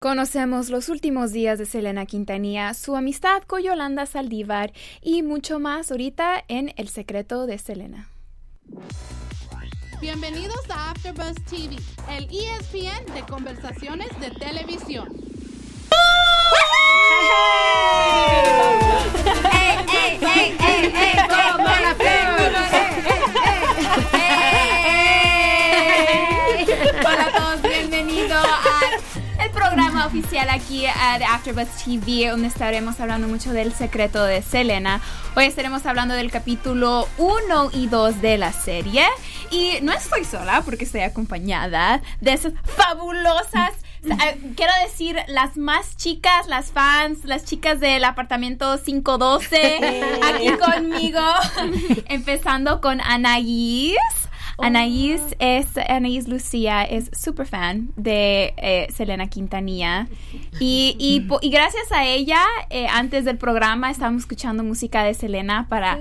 Conocemos los últimos días de Selena Quintanilla, su amistad con Yolanda Saldívar y mucho más ahorita en El secreto de Selena. Bienvenidos a AfterBuzz TV, el ESPN de conversaciones de televisión. Hola a todos, programa oficial aquí de AfterBuzz TV, donde estaremos hablando mucho del secreto de Selena. Hoy estaremos hablando del capítulo 1 y 2 de la serie. Y no estoy sola porque estoy acompañada de esas fabulosas quiero decir, las más chicas, las fans, las chicas del apartamento 512, aquí conmigo, empezando con Anaís. Anaís es, Anaís Lucía es super fan de eh, Selena Quintanilla y, y, gracias a ella, eh, antes del programa estábamos escuchando música de Selena para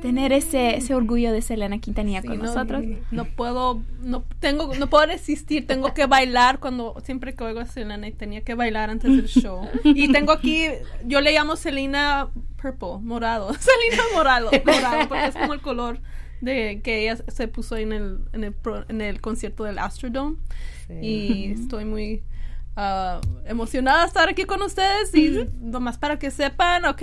tener ese, ese orgullo de Selena Quintanilla Sí, con no, nosotros. No puedo, no tengo, no puedo resistir, tengo que bailar cuando siempre que oigo a Selena y tenía que bailar antes del show. Y tengo aquí, yo le llamo Selena Purple, morado, Selena morado, morado, porque es como el color de que ella se puso en el, en el, pro- en el concierto del Astrodome. Y estoy muy ah, emocionada de estar aquí con ustedes y nomás para que sepan, ok,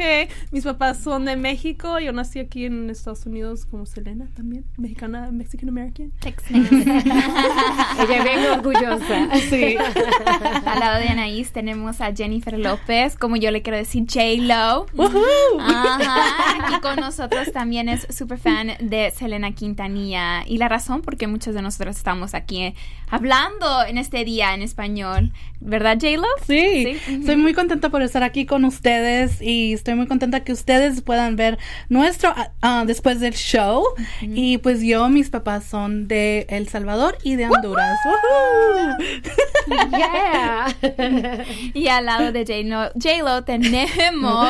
mis papás son de México, yo nací aquí en Estados Unidos como Selena también, mexicana, Mexican American. Ella bien orgullosa. Sí. Al lado de Anaís tenemos a Jennifer López, como yo le quiero decir, J-Lo. Ajá. Aquí con nosotros también es súper fan de Selena Quintanilla. Y la razón por qué muchos de nosotros estamos aquí hablando en este día en español, ¿verdad, J-Lo? Sí, Sí. estoy muy contenta por estar aquí con ustedes y estoy muy contenta que ustedes puedan ver nuestro ah, después del show. Y pues yo, mis papás son de El Salvador y de Honduras. Woohoo. Yeah. Y al lado de J-Lo, J-Lo tenemos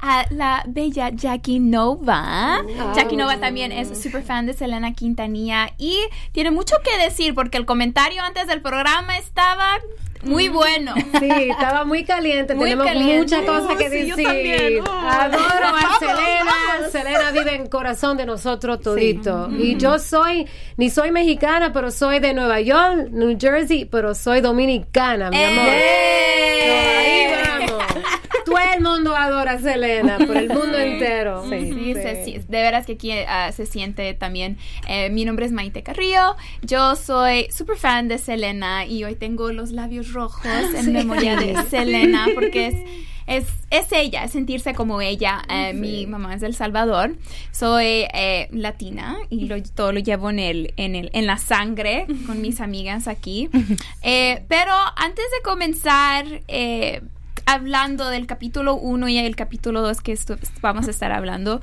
a la bella Jackie Nova. Jackie Nova también es súper fan de Selena Quintanilla y tiene mucho que decir porque el comentario antes del programa estaba muy bueno. Sí, estaba muy caliente. Muy Tenemos caliente. muchas cosas que sí, yo decir. también. Uh. Adoro a Selena. Selena vive en corazón de nosotros todito. Y yo soy, ni soy mexicana, pero soy de Nueva York, New Jersey, pero soy dominicana, mi amor. ¡Eh! El mundo adora a Selena, por el mundo entero. Sí, se- sí, de veras que aquí ah, se siente también. Eh, mi nombre es Maite Carrillo. Yo soy súper fan de Selena y hoy tengo los labios rojos en memoria de Selena porque es. Es, es ella, es sentirse como ella. Eh, Mi mamá es del Salvador. Soy eh, latina y lo- todo lo llevo en, el, en, el, en la sangre con mis amigas aquí. Eh, pero antes de comenzar, eh, hablando del capítulo 1 y el capítulo 2 que vamos a estar hablando,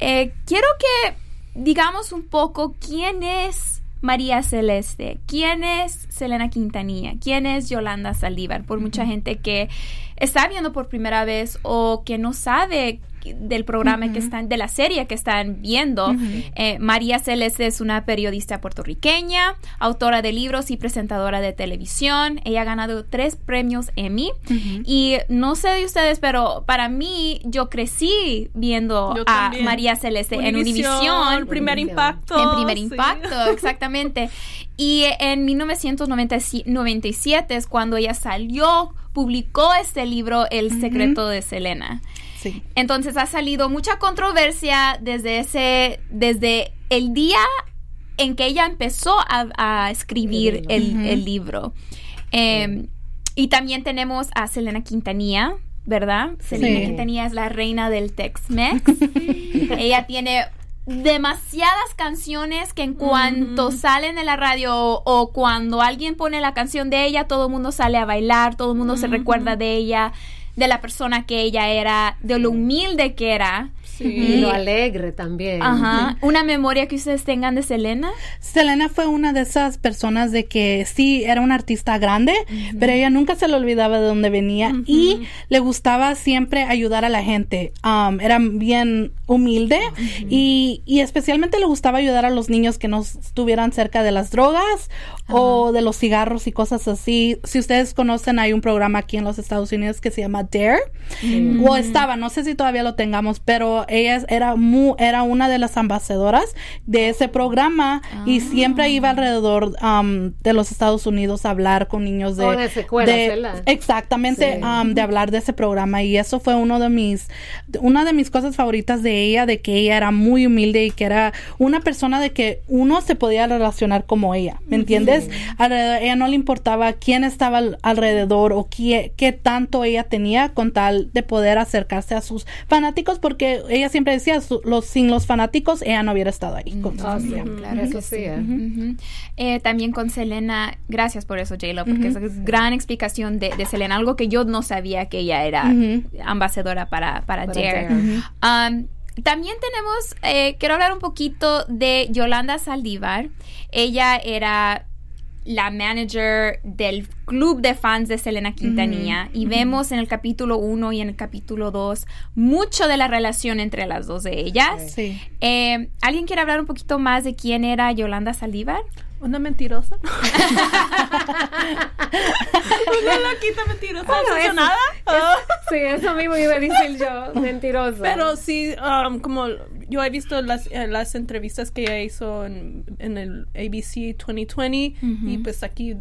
eh, quiero que digamos un poco quién es María Celeste, quién es Selena Quintanilla, quién es Yolanda Saldívar, por mucha gente que está viendo por primera vez o que no sabe del programa que están, de la serie que están viendo. Eh, María Celeste es una periodista puertorriqueña, autora de libros y presentadora de televisión. Ella ha ganado tres premios Emmy. Y no sé de ustedes, pero para mí, yo crecí viendo Yo a también. María Celeste en Univisión, Univisión. primer impacto. En primer sí. impacto, exactamente. Y en 1997 es cuando ella salió, publicó este libro, El secreto de Selena. Sí. Entonces ha salido mucha controversia desde ese, desde el día en que ella empezó a, a escribir el, el libro. Eh, y también tenemos a Selena Quintanilla, ¿verdad? Selena Sí. Quintanilla es la reina del Tex-Mex. ella tiene demasiadas canciones que en cuanto salen de la radio o, o cuando alguien pone la canción de ella, todo el mundo sale a bailar, todo el mundo se recuerda de ella, de la persona que ella era, de lo humilde que era. Y lo alegre también. Ajá. ¿Una memoria que ustedes tengan de Selena? Selena fue una de esas personas de que sí era una artista grande, pero ella nunca se le olvidaba de dónde venía y le gustaba siempre ayudar a la gente. Um, era bien humilde y, y especialmente le gustaba ayudar a los niños que no estuvieran cerca de las drogas o de los cigarros y cosas así. Si ustedes conocen, hay un programa aquí en los Estados Unidos que se llama Dare. O estaba, no sé si todavía lo tengamos, pero ella era, mu- era una de las ambasadoras de ese programa y siempre iba alrededor um, de los Estados Unidos a hablar con niños de... Oh, de- ¿verdad? Exactamente, Sí. um, de hablar de ese programa y eso fue uno de mis, una de mis cosas favoritas de ella, de que ella era muy humilde y que era una persona de que uno se podía relacionar como ella, ¿me entiendes? A ella no le importaba quién estaba al- alrededor o qué, qué tanto ella tenía con tal de poder acercarse a sus fanáticos porque ella siempre decía, su- los, sin los fanáticos ella no hubiera estado ahí con su claro, eso sí. ¿eh? Eh, también con Selena, gracias por eso, J-Lo, porque esa es gran explicación de, de Selena, algo que yo no sabía que ella era ambasadora para, para, Para Dare. Dare. Um, también tenemos, eh, quiero hablar un poquito de Yolanda Saldívar. Ella era la manager del club de fans de Selena Quintanilla y vemos en el capítulo 1 y en el capítulo 2 mucho de la relación entre las dos de ellas. Sí. Eh, ¿Alguien quiere hablar un poquito más de quién era Yolanda Saldívar? Una mentirosa. Una loquita mentirosa. Bueno, eso- obsesionada. Ah. Sí, eso mismo iba a decir yo, mentirosa. Pero sí, um, como yo he visto las, eh, las entrevistas que ella hizo en, en el ABC 2020 y pues aquí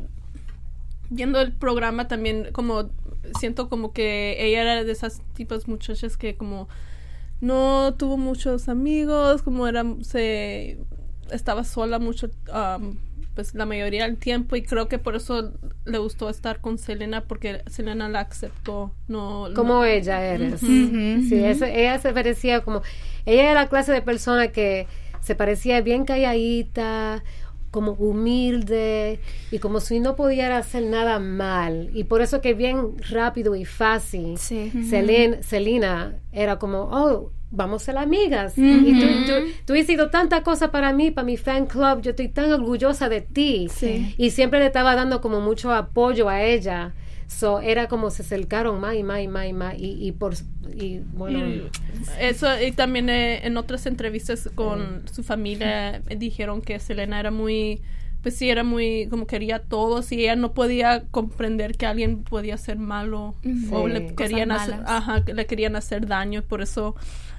viendo el programa también como siento como que ella era de esas tipos muchachas que como no tuvo muchos amigos, como era se estaba sola mucho um, pues la mayoría del tiempo y creo que por eso le gustó estar con Selena porque Selena la aceptó, no como no- ella eres. Sí, eso- ella se parecía como, ella era la clase de persona que se parecía bien calladita, como humilde y como si no pudiera hacer nada mal. Y por eso que bien rápido y fácil, Sí. Selena era como, oh, vamos a ser amigas. Y tú, tú, tú has sido tanta cosa para mí, para mi fan club, yo estoy tan orgullosa de ti. Sí. Y siempre le estaba dando como mucho apoyo a ella. So, era como se acercaron más y más y más y más. Y, y por, y bueno, Y eso y también eh, en otras entrevistas con su familia eh, dijeron que Selena era muy pues sí era muy como quería a todos y ella no podía comprender que alguien podía ser malo o le querían hacer ajá, le querían hacer daño por eso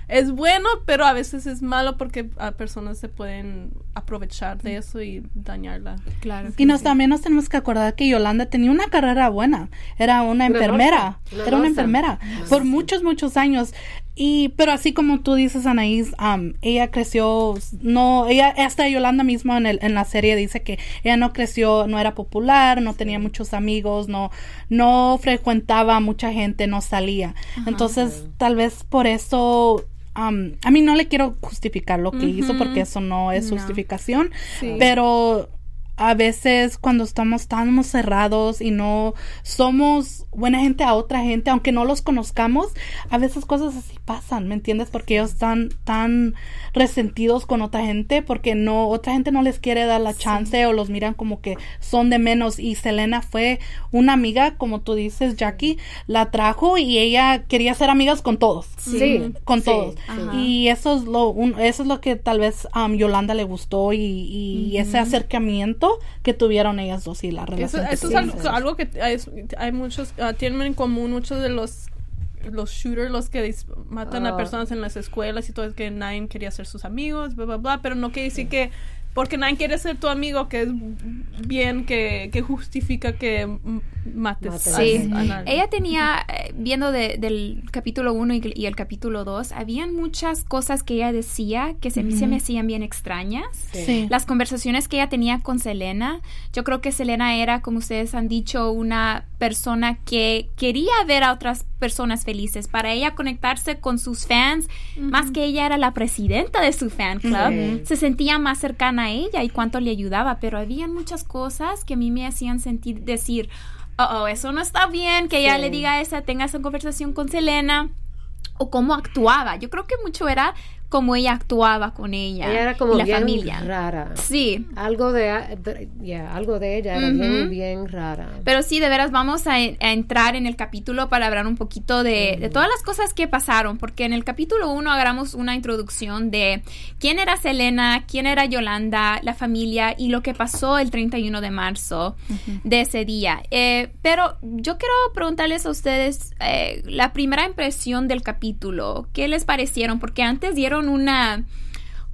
es bueno pero a veces es malo porque a personas se pueden aprovechar de eso y dañarla Claro. Y nos también nos tenemos que acordar que Yolanda tenía una carrera buena. Era una enfermera. era una enfermera por muchos muchos años. Y pero así como tú dices Anaís, um, ella creció no ella hasta Yolanda misma en el en la serie dice que ella no creció, no era popular, no tenía muchos amigos, no no frecuentaba a mucha gente, no salía. Entonces, tal vez por eso um, a mí no le quiero justificar lo que hizo porque eso no es justificación, pero a veces cuando estamos tan cerrados y no somos buena gente a otra gente, aunque no los conozcamos, a veces cosas así pasan, ¿me entiendes? Porque ellos están tan resentidos con otra gente porque no otra gente no les quiere dar la chance o los miran como que son de menos. Y Selena fue una amiga, como tú dices, Jackie, la trajo y ella quería ser amigas con todos. Sí, con sí, todos. Y eso es lo un- eso es lo que tal vez um, Yolanda le gustó y, y ese acercamiento que tuvieron ellas dos y la Eso, relación. que eso es algo, algo que hay, hay muchos, ah, tienen en común muchos de los los shooters, los que dis- matan Ah. a personas en las escuelas y todo, es que nadie quería ser sus amigos, bla, bla, bla, pero no quiere decir que porque nadie quiere ser tu amigo, que es bien, que, que justifica que mates a- Sí, a ella tenía, eh, viendo de- del capítulo 1 y, y el capítulo 2, habían muchas cosas que ella decía que se, se me hacían bien extrañas. Sí. Las conversaciones que ella tenía con Selena, yo creo que Selena era, como ustedes han dicho, una persona que quería ver a otras personas felices, para ella conectarse con sus fans, más que ella era la presidenta de su fan club, se sentía más cercana a ella y cuánto le ayudaba, pero había muchas cosas que a mí me hacían sentir, decir, oh, eso no está bien, que ella Sí. le diga esa, tenga esa conversación con Selena. o cómo actuaba. Yo creo que mucho era cómo ella actuaba con ella. Ella era como y la bien familia. rara. Sí. Algo de, de- yeah, algo de ella era bien, bien rara. Pero sí, de veras vamos a, a entrar en el capítulo para hablar un poquito de, de todas las cosas que pasaron, porque en el capítulo 1 agarramos una introducción de quién era Selena, quién era Yolanda, la familia y lo que pasó el 31 de marzo de ese día. Eh, pero yo quiero preguntarles a ustedes eh, la primera impresión del capítulo, ¿qué les parecieron? Porque antes dieron una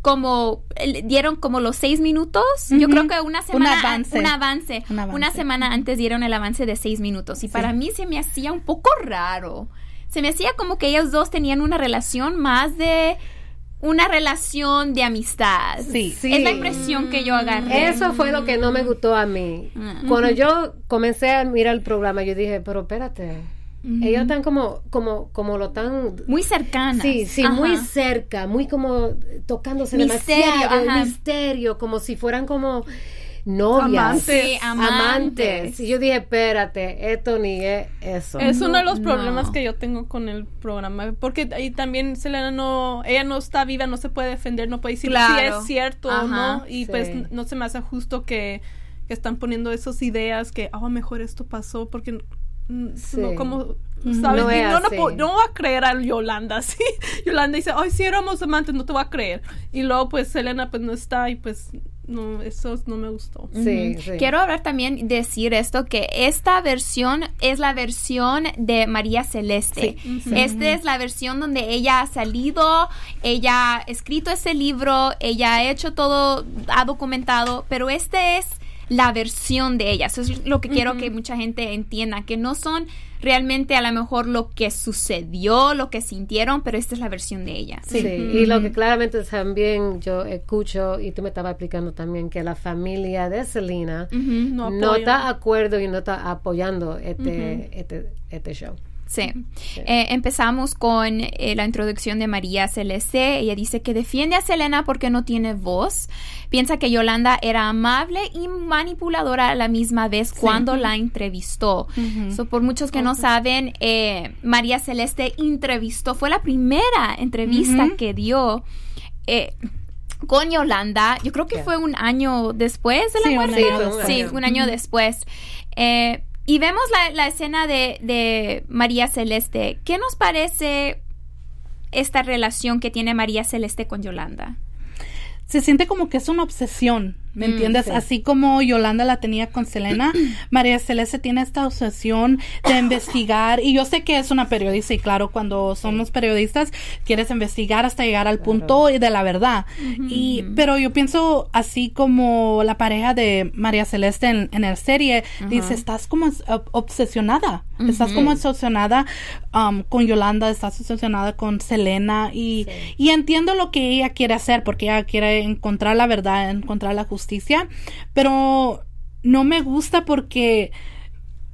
como dieron como los seis minutos. Yo creo que una semana avance. un avance. Un avance. Una semana antes dieron el avance de seis minutos. Y para mí se me hacía un poco raro. Se me hacía como que ellos dos tenían una relación más de una relación de amistad. Sí. Sí. Es la impresión que yo agarré. Eso fue lo que no me gustó a mí. Mm. Cuando yo comencé a mirar el programa, yo dije, pero espérate, ellos están como, como, como lo tan... Muy cercanas. Sí, sí, Ajá. muy cerca, muy como tocándose Misterio, demasiado, ajá. misterio, como si fueran como novias, Amantes. Sí, amantes. Y yo dije, espérate, esto ni es eso. Es uno de los No. problemas que yo tengo con el programa, porque ahí también Selena no, ella no está viva, no se puede defender, no puede decir Claro. si es cierto o no, y Sí. pues no se me hace justo que, que están poniendo esas ideas que, ah, mejor esto pasó, porque Sí. no como, ¿sabes? No Y es no, no, así. po- no voy a creer a Yolanda, sí. Yolanda dice, ay, si éramos amantes, no te voy a creer. Y luego, pues, Selena, pues, no está y, pues, no, eso no me gustó. Sí, sí. Quiero hablar también, decir esto, que esta versión es la versión de María Celeste. Esta es la versión donde ella ha salido, ella ha escrito ese libro, ella ha hecho todo, ha documentado, pero esta es la versión de ella. Eso es lo que quiero que mucha gente entienda, que no son realmente a lo mejor lo que sucedió, lo que sintieron, pero esta es la versión de ella. Sí, y lo que claramente también yo escucho, y tú me estabas explicando también, que la familia de Selena. No no, está de acuerdo y no está apoyando este, este, este show. Sí. Eh, empezamos con eh, la introducción de María Celeste. Ella dice que defiende a Selena porque no tiene voz. Piensa que Yolanda era amable y manipuladora a la misma vez cuando la entrevistó. So, por muchos que no saben, eh, María Celeste entrevistó, fue la primera entrevista que dio. eh, con Yolanda, yo creo que Yeah. fue un año después de la Sí, un muerte. año Sí, un Sí, año. un año después. Eh, y vemos la, la escena de, de María Celeste. ¿Qué nos parece esta relación que tiene María Celeste con Yolanda? se siente como que es una obsesión, ¿me Mm, entiendes? sí. Así como Yolanda la tenía con Selena, María Celeste tiene esta obsesión de investigar, y yo sé que es una periodista, y claro, cuando somos periodistas, quieres investigar hasta llegar al punto de la verdad. y, pero yo pienso, así como la pareja de María Celeste en, en la serie, dice, estás como ob- obsesionada, estás como obsesionada um, con Yolanda, estás obsesionada con Selena, y, y entiendo lo que ella quiere hacer, porque ella quiere encontrar la verdad, encontrar la justicia, pero no me gusta porque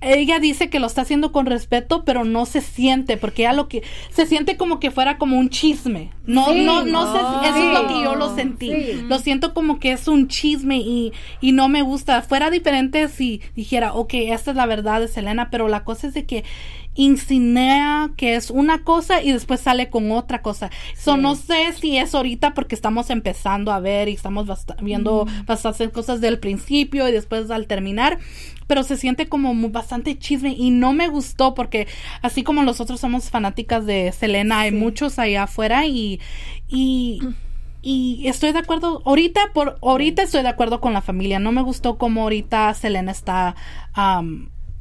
ella dice que lo está haciendo con respeto, pero no se siente, porque ella lo que se siente como que fuera como un chisme. No, Sí. no, no sé, eso es lo que yo lo sentí. Sí. Lo siento como que es un chisme y, y no me gusta. Fuera diferente si dijera, ok, esta es la verdad de Selena, pero la cosa es de que insinea que es una cosa y después sale con otra cosa. So, no sé si es ahorita porque estamos empezando a ver y estamos viendo bastantes cosas del principio y después al terminar, pero se siente como bastante chisme y no me gustó porque así como nosotros somos fanáticas de Selena, hay muchos allá afuera y, y y estoy de acuerdo, ahorita por ahorita estoy de acuerdo con la familia. No me gustó como ahorita Selena está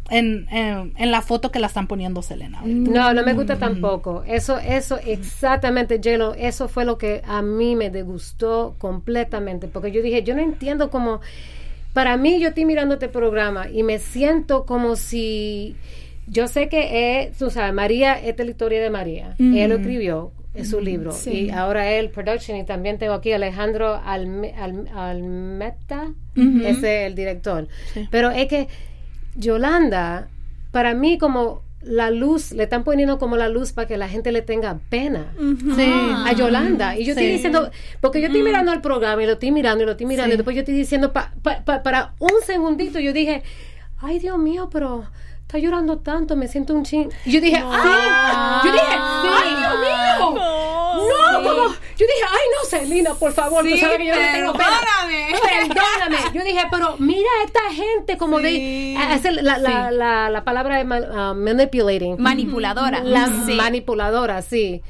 en, en, en la foto que la están poniendo Selena. ahorita. No, no me gusta tampoco. Eso, eso, exactamente, Jelo, eso fue lo que a mí me disgustó completamente, porque yo dije, yo no entiendo cómo, para mí yo estoy mirando este programa y me siento como si, yo sé que es, tú sabes, María, esta es la historia de María, él lo escribió, es su libro, y ahora él, production, y también tengo aquí a Alejandro Alme- Al- Almeta, ese es el director, pero es que Yolanda, para mí como la luz, le están poniendo como la luz para que la gente le tenga pena Sí. a Yolanda. Y yo estoy diciendo, porque yo estoy mirando el programa y lo estoy mirando y lo estoy mirando, Sí. y después yo estoy diciendo, pa- pa- pa- para un segundito, yo dije, ay Dios mío, pero está llorando tanto, me siento un ching. Y yo dije, ay, yo dije, ay Dios mío. como, yo dije, ay no, Selena, por favor, tú sabes que yo no tengo pena. Perdóname. Yo dije, pero mira a esta gente como Sí. de la, la, la, la palabra de ah, manipulating. Manipuladora. La Sí. manipuladora, sí.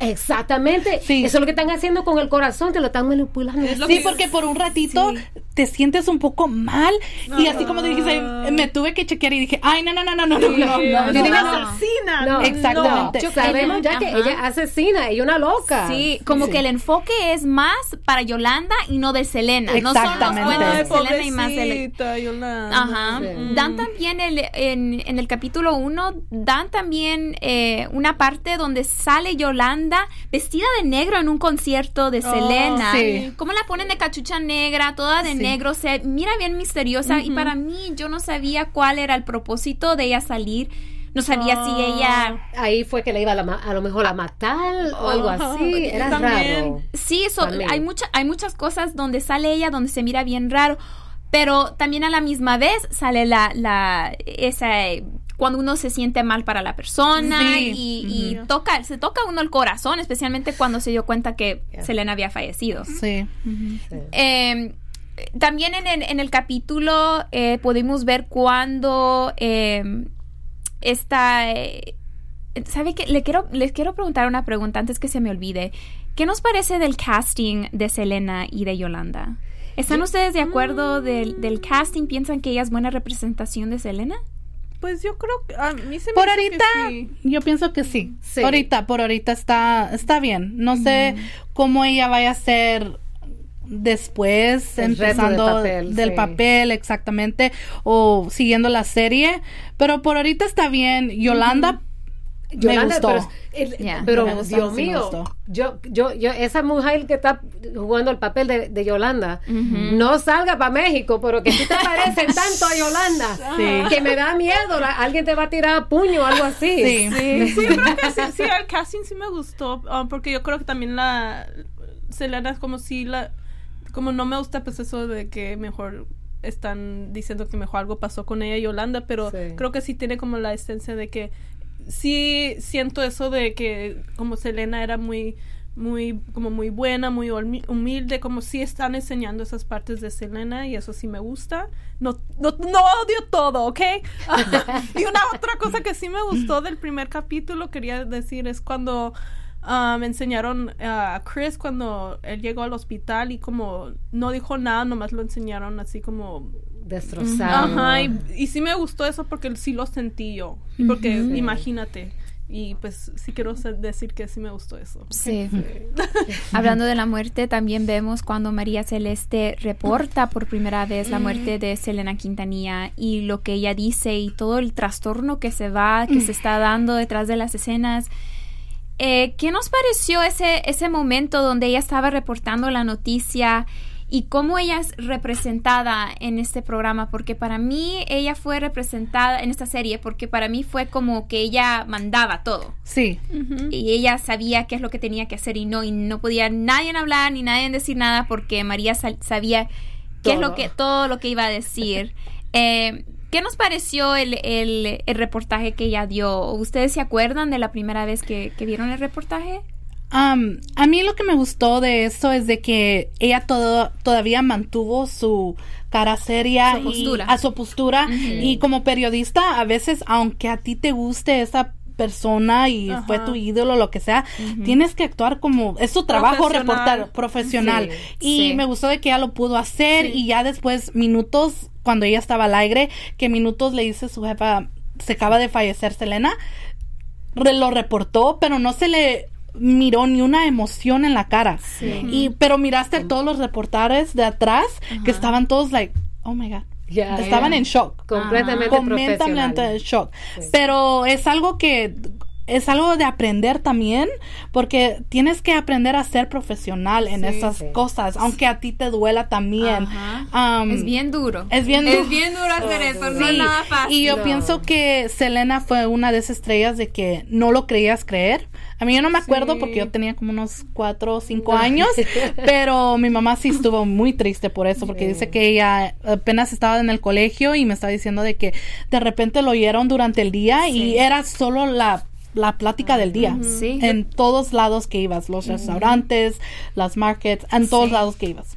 Exactamente. Sí. Eso es lo que están haciendo con el corazón, te lo están manipulando. Es lo Sí, que- porque por un ratito te sientes un poco mal y así como te dijiste, me tuve que chequear y dije, ay, no, no, no, no, no, no, no, no, asesina. No. Exactamente. Yo sabemos ya que ella asesina, ella es una loca. Sí, como que el enfoque es más para Yolanda y no de Selena. No son los Exactamente. Ay, de Selena y más Selena. pobrecita, Yolanda. Ajá. Sí. Dan también el, en, en el capítulo 1, dan también eh, una parte donde sale Yolanda vestida de negro en un concierto de Oh, Selena. sí. Cómo la ponen de cachucha negra, toda de Sí. negro, se mira bien misteriosa y para mí yo no sabía cuál era el propósito de ella salir. No sabía si ella... Ahí fue que le iba a, la ma- a lo mejor a matar o algo Ajá. así. Era También. raro. Sí, eso, hay, mucha, hay muchas cosas donde sale ella, donde se mira bien raro, pero también a la misma vez sale la, la, esa, eh, cuando uno se siente mal para la persona Sí. y, y toca, se toca uno el corazón, especialmente cuando se dio cuenta que Yeah. Selena había fallecido. Sí. Eh, también en el, en el capítulo eh, pudimos ver cuando eh, esta... eh, ¿Sabe qué? Le quiero, les quiero preguntar una pregunta antes que se me olvide. ¿Qué nos parece del casting de Selena y de Yolanda? ¿Están ustedes de acuerdo del, del casting? ¿Piensan que ella es buena representación de Selena? Pues yo creo que a mí se me Por que ahorita, sí. yo pienso que sí. Sí. Ahorita, por ahorita está, está bien. No sé cómo ella vaya a ser después, El empezando del papel, del sí. papel, exactamente, o siguiendo la serie. Pero por ahorita está bien. Yolanda, Yolanda, gustó. pero, el- Ya. pero, Me gustó, Dios sí me mío, gustó. yo, yo, yo, esa mujer que está jugando el papel de, de Yolanda, no salga para México, pero que tú te pareces tanto a Yolanda, Sí. que me da miedo, la- alguien te va a tirar a puño o algo así. Sí. Sí, yo creo que sí, sí, el casting sí me gustó, ah, porque yo creo que también la Selena es como si la, como no me gusta pues eso de que mejor están diciendo que mejor algo pasó con ella y Yolanda, pero Sí. creo que sí tiene como la esencia de que sí siento eso de que como Selena era muy muy como muy buena, muy humi- humilde, como sí están enseñando esas partes de Selena y eso sí me gusta. No, no, no odio todo, ¿ok? y una otra cosa que sí me gustó del primer capítulo, quería decir, es cuando ah, me enseñaron a Chris cuando él llegó al hospital y como no dijo nada, nomás lo enseñaron así como Destrozado. Ajá, y, y sí me gustó eso porque sí lo sentí yo. Porque imagínate. Y pues sí quiero decir que sí me gustó eso. Sí. Hablando de la muerte, también vemos cuando María Celeste reporta por primera vez la muerte de Selena Quintanilla y lo que ella dice y todo el trastorno que se va, que se está dando detrás de las escenas. Eh, ¿Qué nos pareció ese, ese momento donde ella estaba reportando la noticia y cómo ella es representada en este programa? Porque para mí ella fue representada en esta serie porque para mí fue como que ella mandaba todo Sí. y ella sabía qué es lo que tenía que hacer y no y no podía nadie hablar ni nadie decir nada porque María sabía qué es lo Todo. que todo lo que iba a decir Eh, ¿qué nos pareció el, el- el reportaje que ella dio? ¿ustedes se acuerdan de la primera vez que, que vieron el reportaje? A mí lo que me gustó de esto es de que ella todo, todavía mantuvo su cara seria Su postura. y a su postura. Y como periodista a veces aunque a ti te guste esa persona y Ajá. fue tu ídolo lo que sea tienes que actuar como es tu trabajo reportar profesional. Sí, y sí. me gustó de que ella lo pudo hacer y ya después minutos cuando ella estaba al aire que minutos le dice su jefa se acaba de fallecer Selena re- lo reportó, pero no se le miró ni una emoción en la cara. Y pero miraste todos los reportajes de atrás que estaban todos like, oh my god. Ya, estaban en shock. Completamente Completamente en shock. Pero es algo que es algo de aprender también, porque tienes que aprender a ser profesional en esas sí. cosas, aunque a ti te duela también. Ajá. Um, es bien duro. es bien Es duro. bien duro hacer eso, no es Sí, nada fácil. Y yo No. pienso que Selena fue una de esas estrellas de que no lo creías creer. A mí yo no me acuerdo Sí. porque yo tenía como unos cuatro o cinco años, pero mi mamá sí estuvo muy triste por eso, porque dice que ella apenas estaba en el colegio y me estaba diciendo de que de repente lo oyeron durante el día y era solo la la plática del día. Sí. En todos lados que ibas, los restaurantes, las markets, en todos Sí. lados que ibas.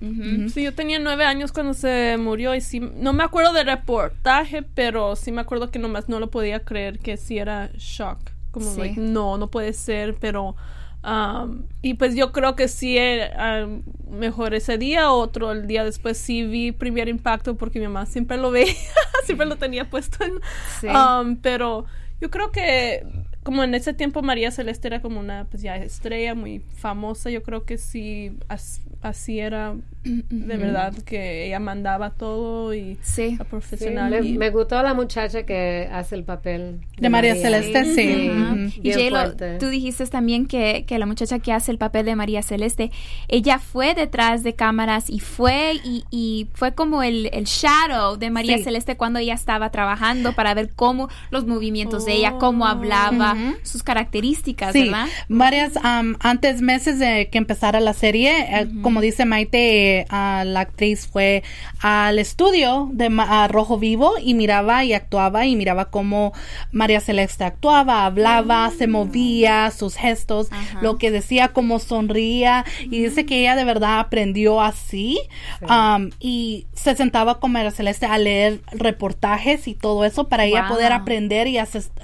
Sí, yo tenía nueve años cuando se murió y sí, no me acuerdo del reportaje, pero sí me acuerdo que nomás no lo podía creer que sí era shock. Como, Sí. like, no, no puede ser, pero... um, y pues yo creo que sí, eh, um, mejor ese día, otro el día después sí vi primer impacto porque mi mamá siempre lo veía, siempre lo tenía puesto en... Sí. um, pero yo creo que como en ese tiempo María Celeste era como una pues ya estrella muy famosa, yo creo que sí as- así era de verdad que ella mandaba todo y Sí. Sí, profesional. me, y- me gustó la muchacha que hace el papel De María Celeste, sí. Ajá. Ujú. Y Bien J-Lo, fuerte. tú dijiste también que, que la muchacha que hace el papel de María Celeste, ella fue detrás de cámaras y fue y, y fue como el, el shadow de María Sí. Celeste cuando ella estaba trabajando para ver cómo los movimientos de ella, cómo hablaba, sus características, Sí, ¿verdad? varias am, antes meses de que empezara la serie, eh, como dice Maite, ah, la actriz fue al estudio de Ma- a Rojo Vivo y miraba y actuaba y miraba cómo María Celeste actuaba, hablaba, se movía, sus gestos, lo que decía, cómo sonría y dice que ella de verdad aprendió así am, y se sentaba con María Celeste a leer reportajes y todo eso para ella poder aprender y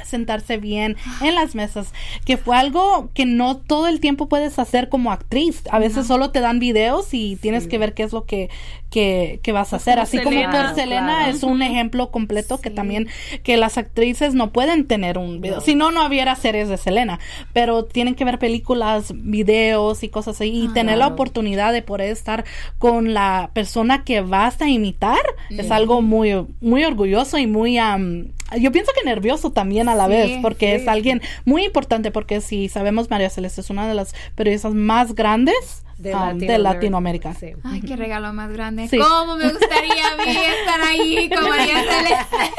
sentarse bien en las mesas, que fue algo que no todo el tiempo puedes hacer como actriz. A veces solo te dan videos y tienes que ver qué es lo que, que, que vas a hacer. como Así como Selena. por Selena Claro. es un ejemplo completo que también que las actrices no pueden tener un video. Si no, no hubiera series de Selena, pero tienen que ver películas, videos y cosas así y tener la oportunidad de poder estar con la persona que vas a imitar es algo muy, muy orgulloso y muy, am, yo pienso que nervioso también a la Sí, vez, porque es alguien muy importante, porque si sabemos, María Celeste es una de las periodistas más grandes De am, de Latinoamérica. Sí. Ay, qué regalo más grande. Sí. ¿Cómo me gustaría a mí estar ahí con María Celeste?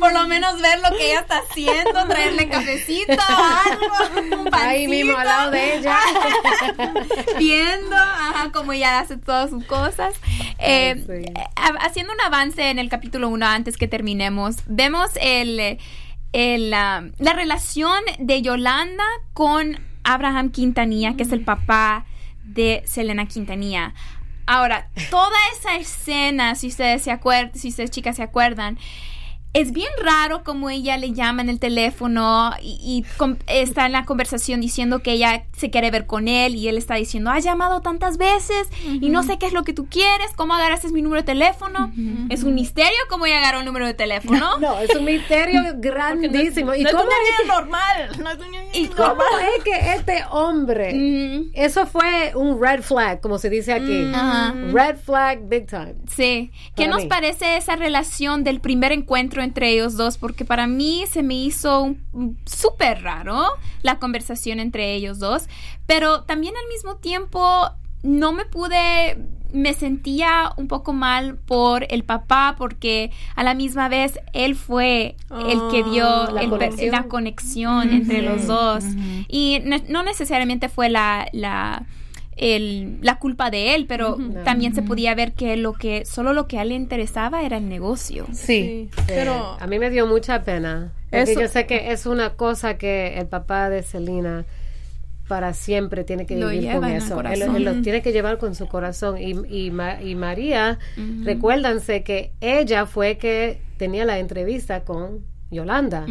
Por lo menos ver lo que ella está haciendo, traerle cafecito, algo, un Ahí mismo al lado pancito. de ella. viendo ajá, cómo ella hace todas sus cosas. Eh, sí. ha- haciendo un avance en el capítulo 1 antes que terminemos, vemos el, el, ah, la relación de Yolanda con Abraham Quintanilla, que es el papá de Selena Quintanilla. Ahora, toda esa escena, si ustedes se acuerdan, si ustedes chicas se acuerdan, es bien raro como ella le llama en el teléfono y, está en la conversación diciendo que ella se quiere ver con él y él está diciendo, has llamado tantas veces y no sé qué es lo que tú quieres, cómo agarraste mi número de teléfono. Es un misterio cómo ella agarró el número de teléfono. No, es un misterio no es- grandísimo. ¿Y no es cómo es, niña normal. No es ¿Y cómo normal. es que este hombre, Mm, eso fue un red flag, como se dice aquí. Ajá. Red flag big time. Sí. ¿Qué nos mí. parece esa relación del primer encuentro entre ellos dos? Porque para mí se me hizo súper raro la conversación entre ellos dos, pero también al mismo tiempo no me pude, me sentía un poco mal por el papá porque a la misma vez él fue el que dio Ah, la el per- conexión. la conexión entre los dos y no necesariamente fue la, la el- la culpa de él, pero también se podía ver que lo que solo lo que a él le interesaba era el negocio. Sí. Sí, pero a mí me dio mucha pena. Porque Eso- yo sé que es una cosa que el papá de Selena para siempre tiene que vivir con eso. Él, lo tiene que llevar con su corazón. Y, y, Ma- y María, recuérdanse que ella fue que tenía la entrevista con Yolanda.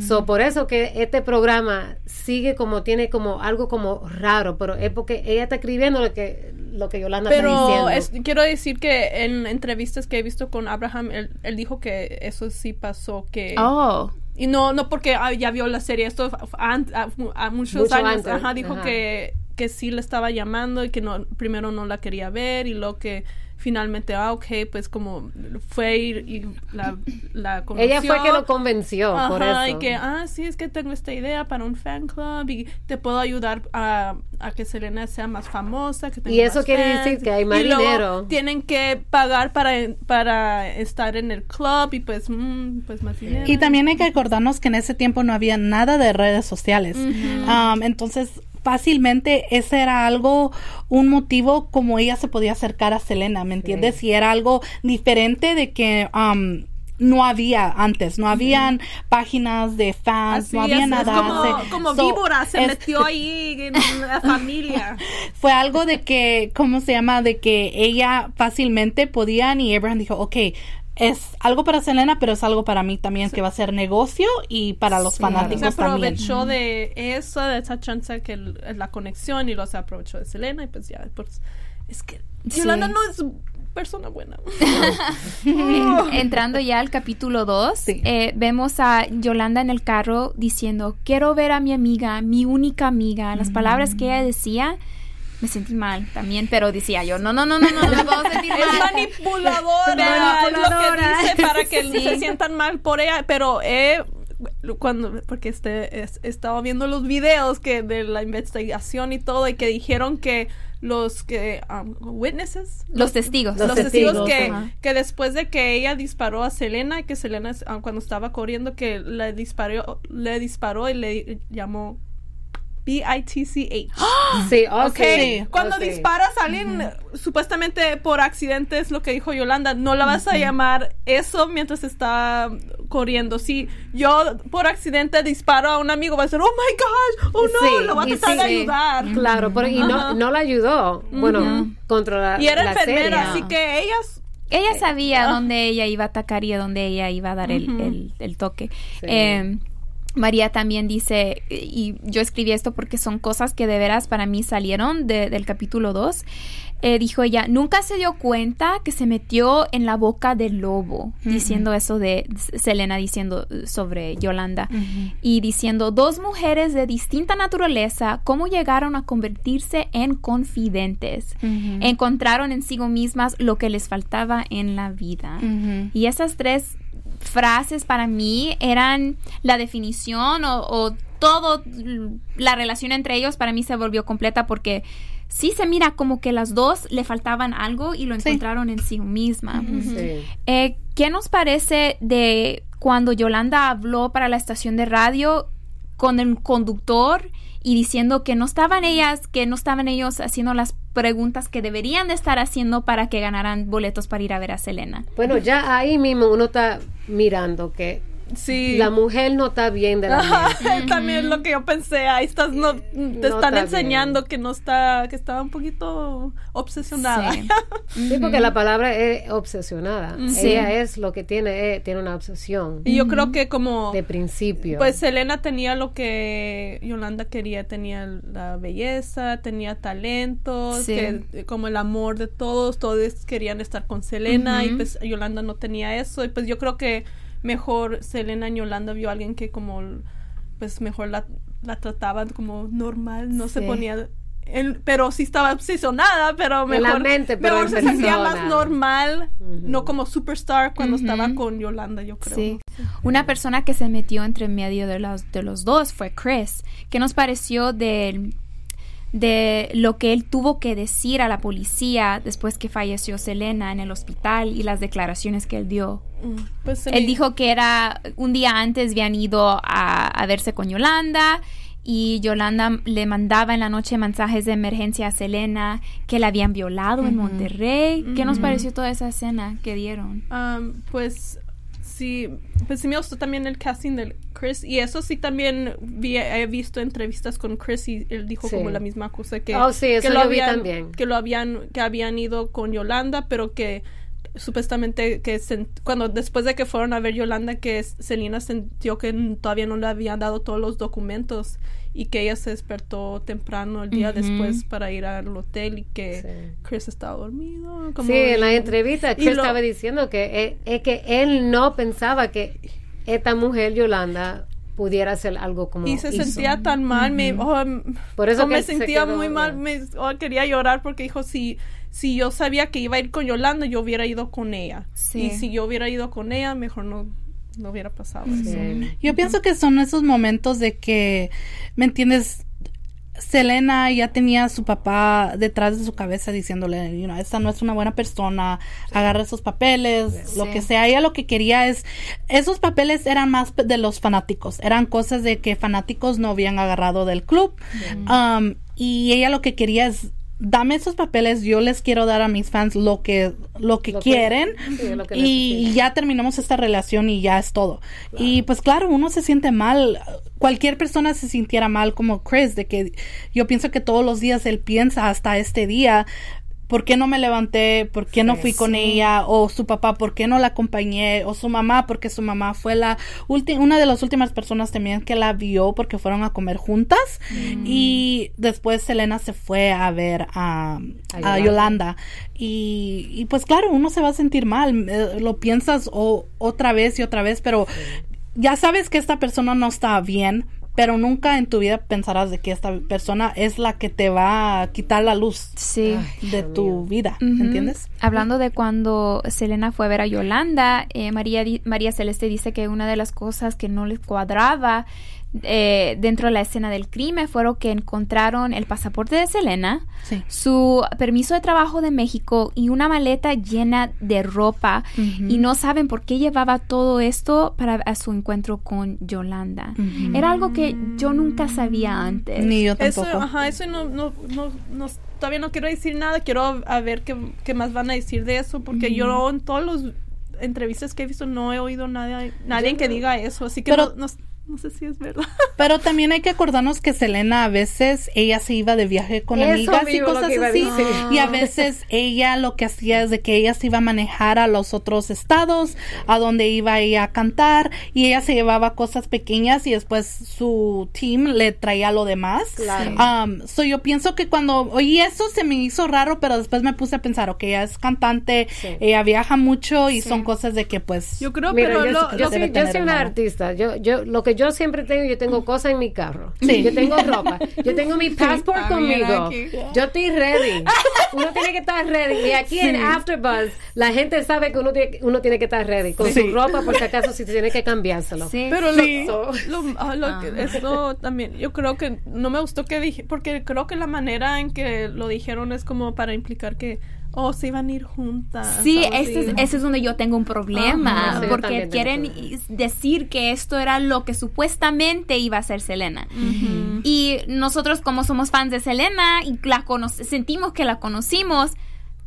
So, por eso que este programa sigue como, tiene como algo como raro, pero es porque ella está escribiendo lo que, lo que Yolanda está Pero diciendo. es- quiero decir que en entrevistas que he visto con Abraham, él, él dijo que eso sí pasó, que... Oh, Y no, no porque ah, ya vio la serie, esto a, a- a muchos Mucho años, antes, ajá, dijo ajá. Que, que sí le estaba llamando y que no primero no la quería ver y lo que finalmente, ah, ok, pues como fue y, y la, la conoció. ella fue que lo convenció, por Ajá, eso. y que, ah, sí, es que tengo esta idea para un fan club y te puedo ayudar a, a que Selena sea más famosa. Que tenga Y eso más quiere fans. decir que hay más Y luego dinero. Tienen que pagar para, para estar en el club y pues, mm, pues más dinero. Y también hay que acordarnos que en ese tiempo no había nada de redes sociales. Um, entonces, fácilmente ese era algo, un motivo como ella se podía acercar a Selena, ¿me entiendes? Y era algo diferente de que um, no había antes, no habían páginas de fans, Así no había es, es nada. como, Se- como so, víbora, se es- metió ahí en la familia. fue algo de que, ¿cómo se llama? De que ella fácilmente podían y Abraham dijo, ok, es algo para Selena, pero es algo para mí también, que va a ser negocio y para los Sí. Se fanáticos también. aprovechó de eso, de esa chance que el- la conexión y lo se aprovechó de Selena y pues ya, pues es que Sí. Yolanda no es persona buena. En- entrando ya al capítulo 2, Sí. vemos a Yolanda en el carro diciendo, quiero ver a mi amiga, mi única amiga. Las palabras que ella decía, me sentí mal también, pero decía yo, no, no, no, no, no, no me puedo sentir Es mal. manipuladora, es lo Manipuladora. que dice para que Sí. se sientan mal por ella, pero eh, cuando porque este es- estaba viendo los videos que de la investigación y todo y que dijeron que los que um, witnesses Los testigos. Los los, testigos, testigos, que, ajá. que después de que ella disparó a Selena que Selena ah, cuando estaba corriendo que le disparó le disparó y le llamó B-I-T-C-H Sí, oh, Ok, sí, cuando oh, disparas a alguien, supuestamente por accidente es lo que dijo Yolanda, no la vas a llamar eso mientras está corriendo. Si yo por accidente disparo a un amigo, va a decir, oh my gosh, oh no, Sí, lo va a tratar de sí. ayudar. Claro, pero, y no, no la ayudó. Bueno, contra la Y era la enfermera, serie. así que ellas... Ella sabía Ah. dónde ella iba a atacar y a dónde ella iba a dar el, Ujú. el- el toque. Sí. Eh, María también dice, y yo escribí esto porque son cosas que de veras para mí salieron de- del capítulo 2. Eh, dijo ella, nunca se dio cuenta que se metió en la boca del lobo, diciendo eso de Selena, diciendo eh, sobre Yolanda, y diciendo, dos mujeres de distinta naturaleza, ¿cómo llegaron a convertirse en confidentes? Encontraron en sí mismas lo que les faltaba en la vida. Y esas tres frases para mí eran la definición o, o todo la relación entre ellos para mí se volvió completa porque sí se mira como que las dos le faltaban algo y lo Sí. encontraron en sí misma. Sí. Eh, ¿Qué nos parece de cuando Yolanda habló para la estación de radio con el conductor y diciendo que no estaban ellas, que no estaban ellos haciendo las preguntas que deberían de estar haciendo para que ganaran boletos para ir a ver a Selena? Bueno, ya ahí mismo uno está mirando que Sí. la mujer no está bien de la mente. También lo que yo pensé, ahí estás, no, te No están está enseñando que no está, que estaba un poquito obsesionada. Sí. Sí, porque la palabra es obsesionada. Sí. Ella es lo que tiene, eh, tiene una obsesión Y yo creo que como... de principio. Pues Selena tenía lo que Yolanda quería, tenía la belleza, tenía talentos, Sí. que, como el amor de todos, todos querían estar con Selena y pues Yolanda no tenía eso y pues yo creo que mejor Selena y Yolanda vio a alguien que como pues mejor la, la trataban como normal, no se ponía él- pero sí estaba obsesionada, pero la mejor, mente, pero mejor se en sentía más normal, no como superstar cuando estaba con Yolanda, yo creo. Sí. Una persona que se metió entre medio de los, de los dos fue Chris. ¿Qué nos pareció de, de lo que él tuvo que decir a la policía después que falleció Selena en el hospital y las declaraciones que él dio? Mm, Pues Él me- dijo que era un día antes habían ido a, a verse con Yolanda y Yolanda le mandaba en la noche mensajes de emergencia a Selena que la habían violado en Monterrey. ¿Qué nos pareció toda esa escena que dieron? Am, pues sí, pues sí me gustó también el casting de Chris y eso sí también vi- he visto entrevistas con Chris y él dijo Sí. como la misma cosa que, Oh, sí, eso que lo vi habían, también. que lo habían que habían ido con Yolanda pero que supuestamente que cuando después de que fueron a ver Yolanda que Selena sintió que todavía no le habían dado todos los documentos y que ella se despertó temprano el día después para ir al hotel y que Sí. Chris estaba dormido como sí, en la entrevista Chris lo- estaba diciendo que es, es que él no pensaba que esta mujer Yolanda pudiera hacer algo como y se hizo. sentía tan mal me oh, Por eso oh, que me sentía quedó, muy mal me oh, quería llorar porque dijo si si yo sabía que iba a ir con Yolanda yo hubiera ido con ella Sí. y si yo hubiera ido con ella mejor no no hubiera pasado eso. Yo pienso que son esos momentos de que, ¿me entiendes? Selena ya tenía a su papá detrás de su cabeza diciéndole, you know, esta no es una buena persona, agarra esos papeles, lo que sea. Ella lo que quería es, esos papeles eran más de los fanáticos, eran cosas de que fanáticos no habían agarrado del club. Um, y ella lo que quería es dame esos papeles, yo les quiero dar a mis fans lo que, lo que Lo que- quieren sí, lo que y, ya terminamos esta relación y ya es todo. Y pues claro, uno se siente mal. Cualquier persona se sintiera mal como Chris, de que yo pienso que todos los días él piensa hasta este día. ¿Por qué no me levanté? ¿Por qué no fui con ella? O su papá, ¿por qué no la acompañé? O su mamá, porque su mamá fue la una de las últimas personas también que la vio porque fueron a comer juntas. Y después Selena se fue a ver a, A a Yolanda. Yolanda. Y, y pues claro, uno se va a sentir mal. eh, Lo piensas o, otra vez y otra vez, pero ya sabes que esta persona no está bien. Pero nunca en tu vida pensarás de que esta persona es la que te va a quitar la luz Sí. de tu vida. ¿entiendes? Hablando de cuando Selena fue a ver a Yolanda, eh, María, di- María Celeste dice que una de las cosas que no les cuadraba eh, dentro de la escena del crimen fueron que encontraron el pasaporte de Selena, Sí. su permiso de trabajo de México y una maleta llena de ropa y no saben por qué llevaba todo esto para a su encuentro con Yolanda. Era algo que yo nunca sabía antes. Ni yo Eso, tampoco. ajá, eso no, no, no, no- todavía no quiero decir nada, quiero a, ver qué, qué más van a decir de eso, porque yo en todas las entrevistas que he visto no he oído nada, nadie que diga eso, así que Pero- no, no- no sé si es verdad. Pero también hay que acordarnos que Selena a veces ella se iba de viaje con Eso amigas y cosas a así. Y a veces ella lo que hacía es de que ella se iba a manejar a los otros estados, a donde iba ella a cantar, y ella se llevaba cosas pequeñas y después su team le traía lo demás. Claro. Um, so yo pienso que cuando oí eso se me hizo raro, pero después me puse a pensar, ok, ella es cantante, Sí. ella viaja mucho y son cosas de que pues... Yo creo, Mira, pero yo, lo, yo lo soy, yo una mano. artista. Yo, yo, lo que yo siempre tengo, yo tengo cosas en mi carro. Sí. Yo tengo ropa. Yo tengo mi passport Ah, conmigo. aquí. Yo estoy ready. Uno tiene que estar ready. Y aquí en Afterbuzz, la gente sabe que uno tiene, uno tiene que estar ready. Con Sí. su ropa, por si acaso, si tiene que cambiárselo. Sí. Pero Sí. lo, lo- ah, que- esto también, yo creo que no me gustó que dije, porque creo que la manera en que lo dijeron es como para implicar que, oh, se iban a ir juntas. Sí, ese es, ese es donde yo tengo un problema, Ajá, porque quieren decir que esto era lo que supuestamente iba a ser Selena. Y nosotros como somos fans de Selena y la cono- sentimos que la conocimos,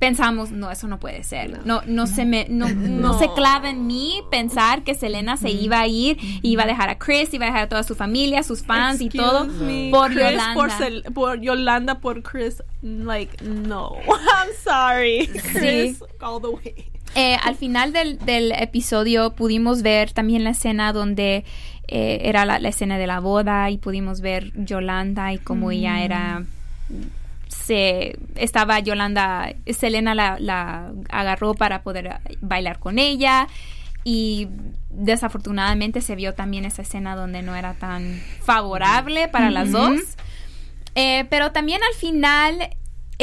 pensamos, no, eso no puede ser. No, no, se me, no, no se clava en mí pensar que Selena se iba a ir, iba a dejar a Chris, iba a dejar a toda su familia, sus fans y Excuse todo me, por Chris Yolanda. Por, Sel- por Yolanda, por Chris, like, no. I'm sorry. Chris, all the way. Eh, al final del, del episodio pudimos ver también la escena donde eh, era la, la escena de la boda y pudimos ver Yolanda y cómo ella era se estaba Yolanda Selena la, la agarró para poder bailar con ella y desafortunadamente se vio también esa escena donde no era tan favorable para las dos. Eh, pero también al final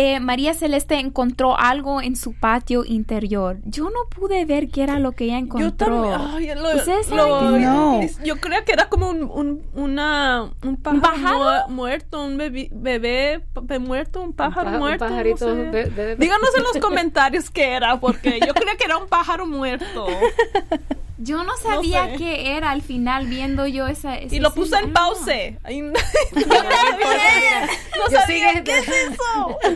eh, María Celeste encontró algo en su patio interior. Yo no pude ver qué era lo que ella Yo encontró. también. ay, lo- ¿Ustedes saben lo-? No. Yo creo que era como un, un, una, un pájaro, pájaro? mu- muerto, un bebé, bebé muerto, un pájaro un muerto. pajarito sé. be- Díganos en los comentarios qué era, porque yo creo que era un pájaro muerto. Yo no sabía sé. qué era al final viendo yo esa. esa Y lo puse en pause. Ay, no. Yo Yo sabía sigue- qué es eso.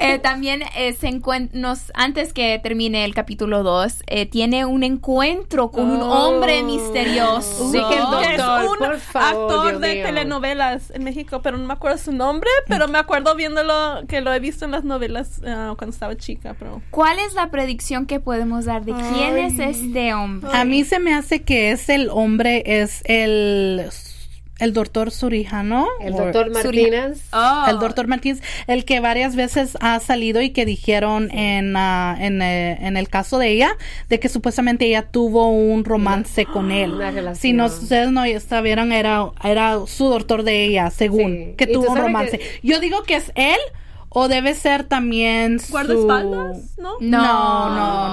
Eh, también eh, se nos antes que termine el capítulo 2 tiene un encuentro con un Oh. hombre misterioso. Sí, que el Que es Doctor, un por favor, actor Dios de mío. telenovelas en México, pero no me acuerdo su nombre, pero me acuerdo viéndolo, que lo he visto en las novelas ah, cuando estaba chica, pero... ¿Cuál es la predicción que podemos dar de quién es este hombre? A mí se me hace que es el hombre, es el, el doctor Surijano. El doctor Martínez. Oh. El doctor Martínez, el que varias veces ha salido y que dijeron en, ah, en, eh, en el caso de ella, de que supuestamente ella tuvo un romance con él. Si no, ustedes no sabieron, era, era su doctor de ella, según, Sí. que tuvo un romance. que- Yo digo que es él o debe ser también su... ¿Guardaespaldas? ¿No? No, no,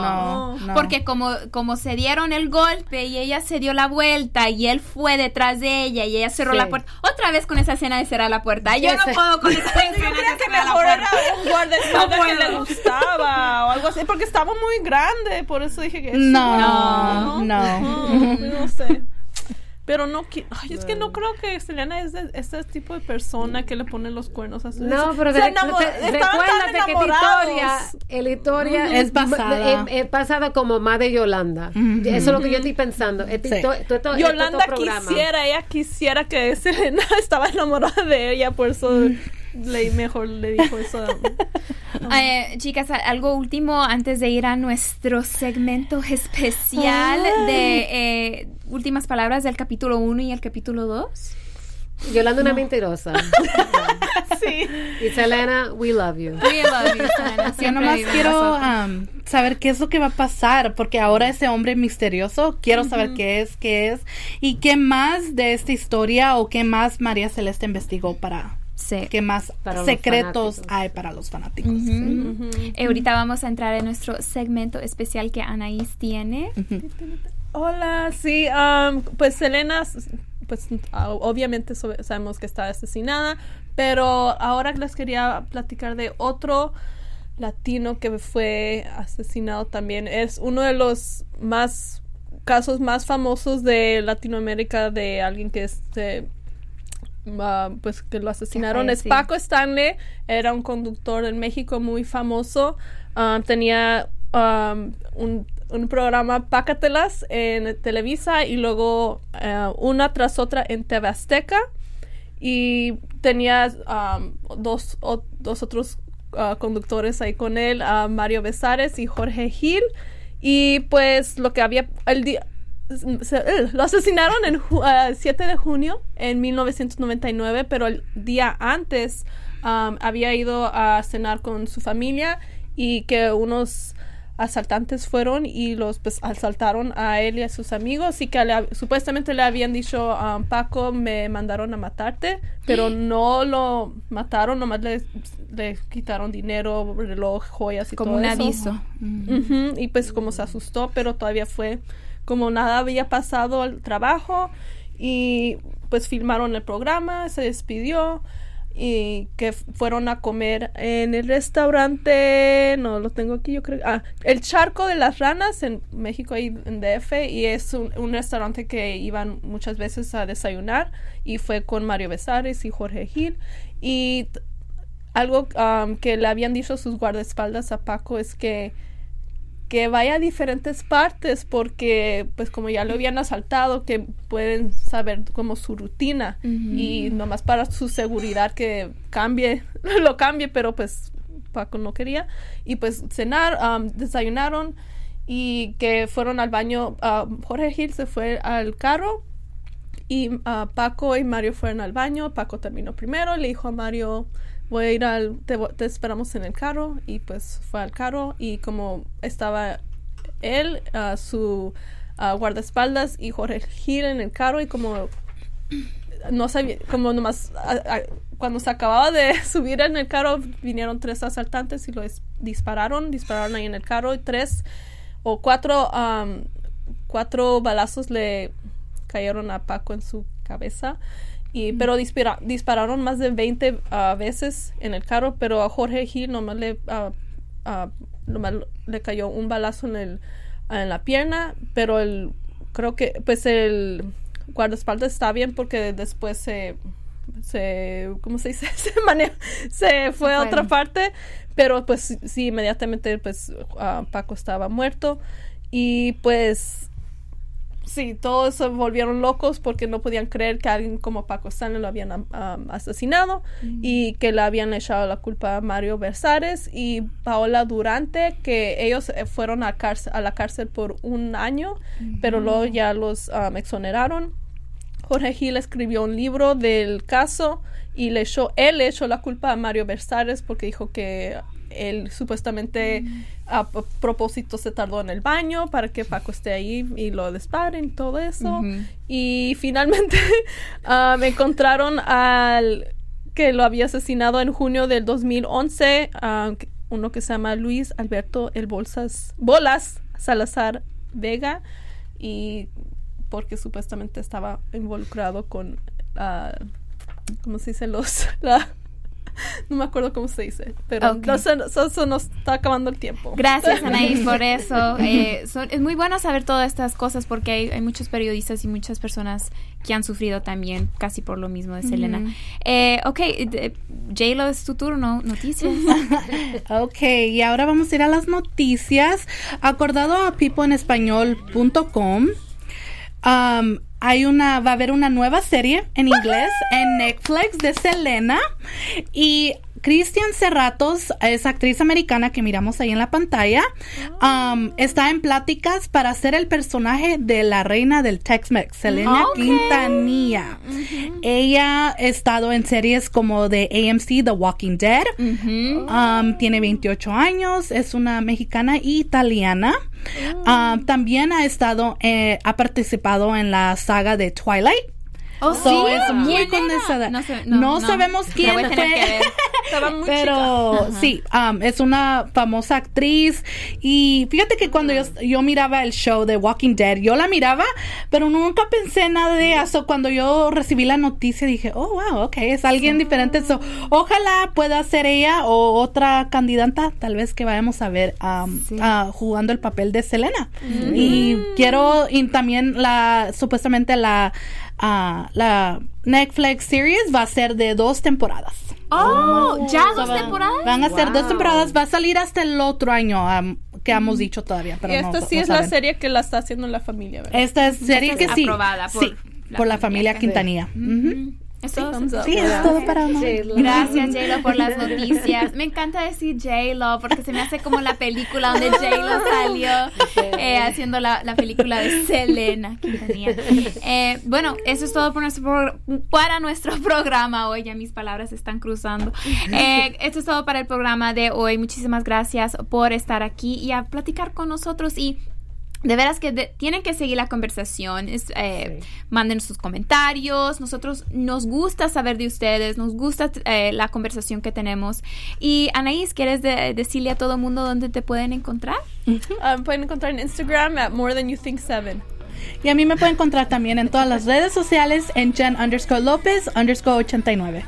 no, no. Porque como, como se dieron el golpe y ella se dio la vuelta y él fue detrás de ella y ella cerró Sí. la puerta. Otra vez con esa escena de cerrar la puerta. Yo no sé. puedo con esa escena Yo de creo que mejor era puerta. un guardaespaldas No que le gustaba o algo así, porque estaba muy grande, por eso dije que... No, no, no. no, no sé. Pero no, ay, es que no creo que Selena es de este tipo de persona que le pone los cuernos a su No, pero tan recuérdate que tu enamorados. historia, el historia Es basada. Es, es basada como más de Yolanda. Eso es lo que yo estoy pensando. Sí. histo- todo- todo- Yolanda quisiera, ella quisiera que Selena estaba enamorada de ella, por eso le, mejor le dijo eso. Eh, chicas, algo último antes de ir a nuestro segmento especial de eh, últimas palabras del capítulo 1 y el capítulo 2. Yolanda una mentirosa. sí. y Selena, we love you. We love you, Selena. Yo nomás quiero am, saber qué es lo que va a pasar, porque ahora ese hombre misterioso, quiero saber qué es, qué es, y qué más de esta historia o qué más María Celeste investigó para, Sí. qué más Para secretos hay para los fanáticos. Eh, ahorita vamos a entrar en nuestro segmento especial que Anaís tiene. Hola, sí, um, pues Selena, pues obviamente sabemos que está asesinada, pero ahora les quería platicar de otro latino que fue asesinado también. Es uno de los más casos más famosos de Latinoamérica de alguien que este ah, pues que lo asesinaron es. Paco Stanley era un conductor en México muy famoso Ah, tenía um, un, un programa Pácatelas en Televisa y luego ah, una tras otra en TV Azteca y tenía dos, dos otros ah, conductores ahí con él, Mario Besares y Jorge Gil. Y pues lo que había, el día, eh, lo asesinaron el 7 de junio en 1999, pero el día antes había ido a cenar con su familia y que unos asaltantes fueron y los pues asaltaron a él y a sus amigos y que le- supuestamente le habían dicho um, Paco me mandaron a matarte pero no lo mataron nomás le, le quitaron dinero reloj joyas y Como todo un eso. aviso. Ujú, y pues como se asustó, pero todavía fue como nada había pasado al trabajo y pues filmaron el programa, se despidió y que fueron a comer en el restaurante, no lo tengo aquí, yo creo, ah, el Charco de las Ranas en México ahí en DF y es un, restaurante que iban muchas veces a desayunar y fue con Mario Besares y Jorge Gil y algo que le habían dicho sus guardaespaldas a Paco es que que vaya a diferentes partes porque pues como ya lo habían asaltado que pueden saber como su rutina y nomás para su seguridad que cambie lo cambie pero pues Paco no quería. Y pues cenar um, desayunaron y que fueron al baño um, Jorge Gil se fue al carro y ah, Paco y Mario fueron al baño. Paco terminó primero. Le dijo a Mario, voy a ir al... Te, te esperamos en el carro. Y pues fue al carro. Y como estaba él, ah, su ah, guardaespaldas y Jorge Gil en el carro. Y como no sabía, como nomás... cuando se acababa de subir en el carro, vinieron tres asaltantes y lo dis- dispararon. Dispararon ahí en el carro. Y tres o cuatro... am, cuatro balazos le cayeron a Paco en su cabeza. Y, pero dispara- dispararon más de 20 ah, veces en el carro, pero a Jorge Gil nomás le, ah, nomás le cayó un balazo en, el, en la pierna, pero el, creo que pues el guardaespaldas está bien porque después se, se ¿cómo se dice? se, mane- se fue a otra parte, pero pues sí, inmediatamente pues Paco estaba muerto y pues sí, todos se volvieron locos porque no podían creer que alguien como Paco Stanley lo habían am, asesinado y que le habían echado la culpa a Mario Versares y Paola Durante, que ellos eh, fueron a, cárcel- a la cárcel por un año, pero luego ya los am, exoneraron. Jorge Gil escribió un libro del caso y le echó, él echó la culpa a Mario Versares porque dijo que él supuestamente a propósito se tardó en el baño para que Paco esté ahí y lo disparen todo eso. Y finalmente me encontraron al que lo había asesinado en junio del 2011, ah, que- uno que se llama Luis Alberto El Bolsas, Bolas Salazar Vega y porque supuestamente estaba involucrado con, ah, ¿cómo se dice? Los, la- no me acuerdo cómo se dice, pero Ok. no eso, eso nos está acabando el tiempo. Gracias, Anaís, por eso. Eh, son- es muy bueno saber todas estas cosas porque hay, hay muchos periodistas y muchas personas que han sufrido también casi por lo mismo de Selena. Eh, ok, de- J-Lo, es tu turno. Noticias. Ok, y ahora vamos a ir a las noticias. Acordado a pipoenespañol.com, um, hay una, va a haber una nueva serie en inglés en Netflix de Selena. Y Christian Serratos es actriz americana que miramos ahí en la pantalla. Um, está en pláticas para ser el personaje de la reina del Tex-Mex, Selena. Quintanilla. Ella ha estado en series como de AMC, The Walking Dead. Um, tiene 28 años, es una mexicana italiana. Um, también ha estado, eh, ha participado en la saga de Twilight. Oh, So, sí. es muy condensada. No, No sabemos quién fue. que ver. Estaba muy Pero sí, um, es una famosa actriz. Y fíjate que cuando yo, yo miraba el show de Walking Dead, yo la miraba, pero nunca pensé nada de eso. Cuando yo recibí la noticia dije, oh, wow, ok, es alguien diferente. So, ojalá pueda ser ella o otra candidata, tal vez que vayamos a ver um, Sí. ah, jugando el papel de Selena. Y quiero, y también la, supuestamente la, ah, la Netflix series va a ser de dos temporadas. Oh, ¿ya So, dos van- temporadas? Van a ser dos temporadas. Va a salir hasta el otro año um, que hemos dicho todavía. Pero y no- esta sí no es la serie que la está haciendo la familia, ¿verdad? Esta es serie Esta que sí. aprobada por sí, la por la familia familia Quintanilla. Up. Sí, es todo para amor. J-Lo. Gracias, J-Lo, por las noticias. Me encanta decir J-Lo porque se me hace como la película donde J-Lo salió eh, haciendo la, la película de Selena Quintanilla. Eh, bueno, eso es todo por nuestro pro- para nuestro programa hoy. Ya mis palabras se están cruzando. Eh, esto es todo para el programa de hoy. Muchísimas gracias por estar aquí y a platicar con nosotros y de veras que de- tienen que seguir la conversación. Es, eh, Manden sus comentarios. Nosotros nos gusta saber de ustedes. Nos gusta eh, la conversación que tenemos. Y Anaís, ¿quieres de- decirle a todo el mundo dónde te pueden encontrar? Um, pueden encontrar en Instagram at More Than You Think 7. Y a mí me pueden encontrar también en todas las redes sociales en Jen underscore López underscore 89.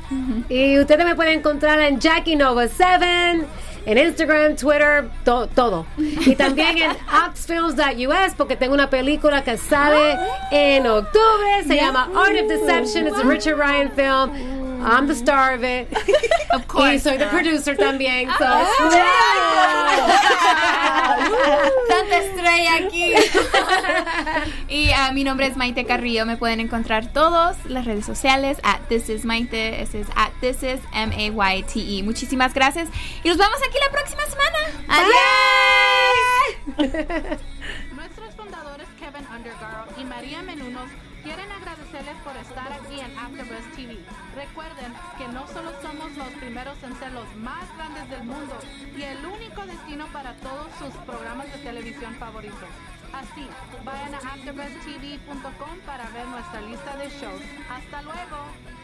Y ustedes me pueden encontrar en Jackie Nova 7, en Instagram, Twitter, to- todo. Y también en oxfilms.us porque tengo una película que sale en octubre. Se llama Art of Deception. It's a Richard Ryan film. I'm the star of it. Of Y soy the producer también. So, Tanta estrella aquí. y ah, mi nombre es Maite Carrillo. Me pueden encontrar todos las redes sociales at This is Maite. Ese es at This is M-A-Y-T-E. Muchísimas gracias. Y nos vemos aquí la próxima semana. Adiós. Ser los más grandes del mundo y el único destino para todos sus programas de televisión favoritos. Así, vayan a AfterBuzzTV.com para ver nuestra lista de shows. Hasta luego.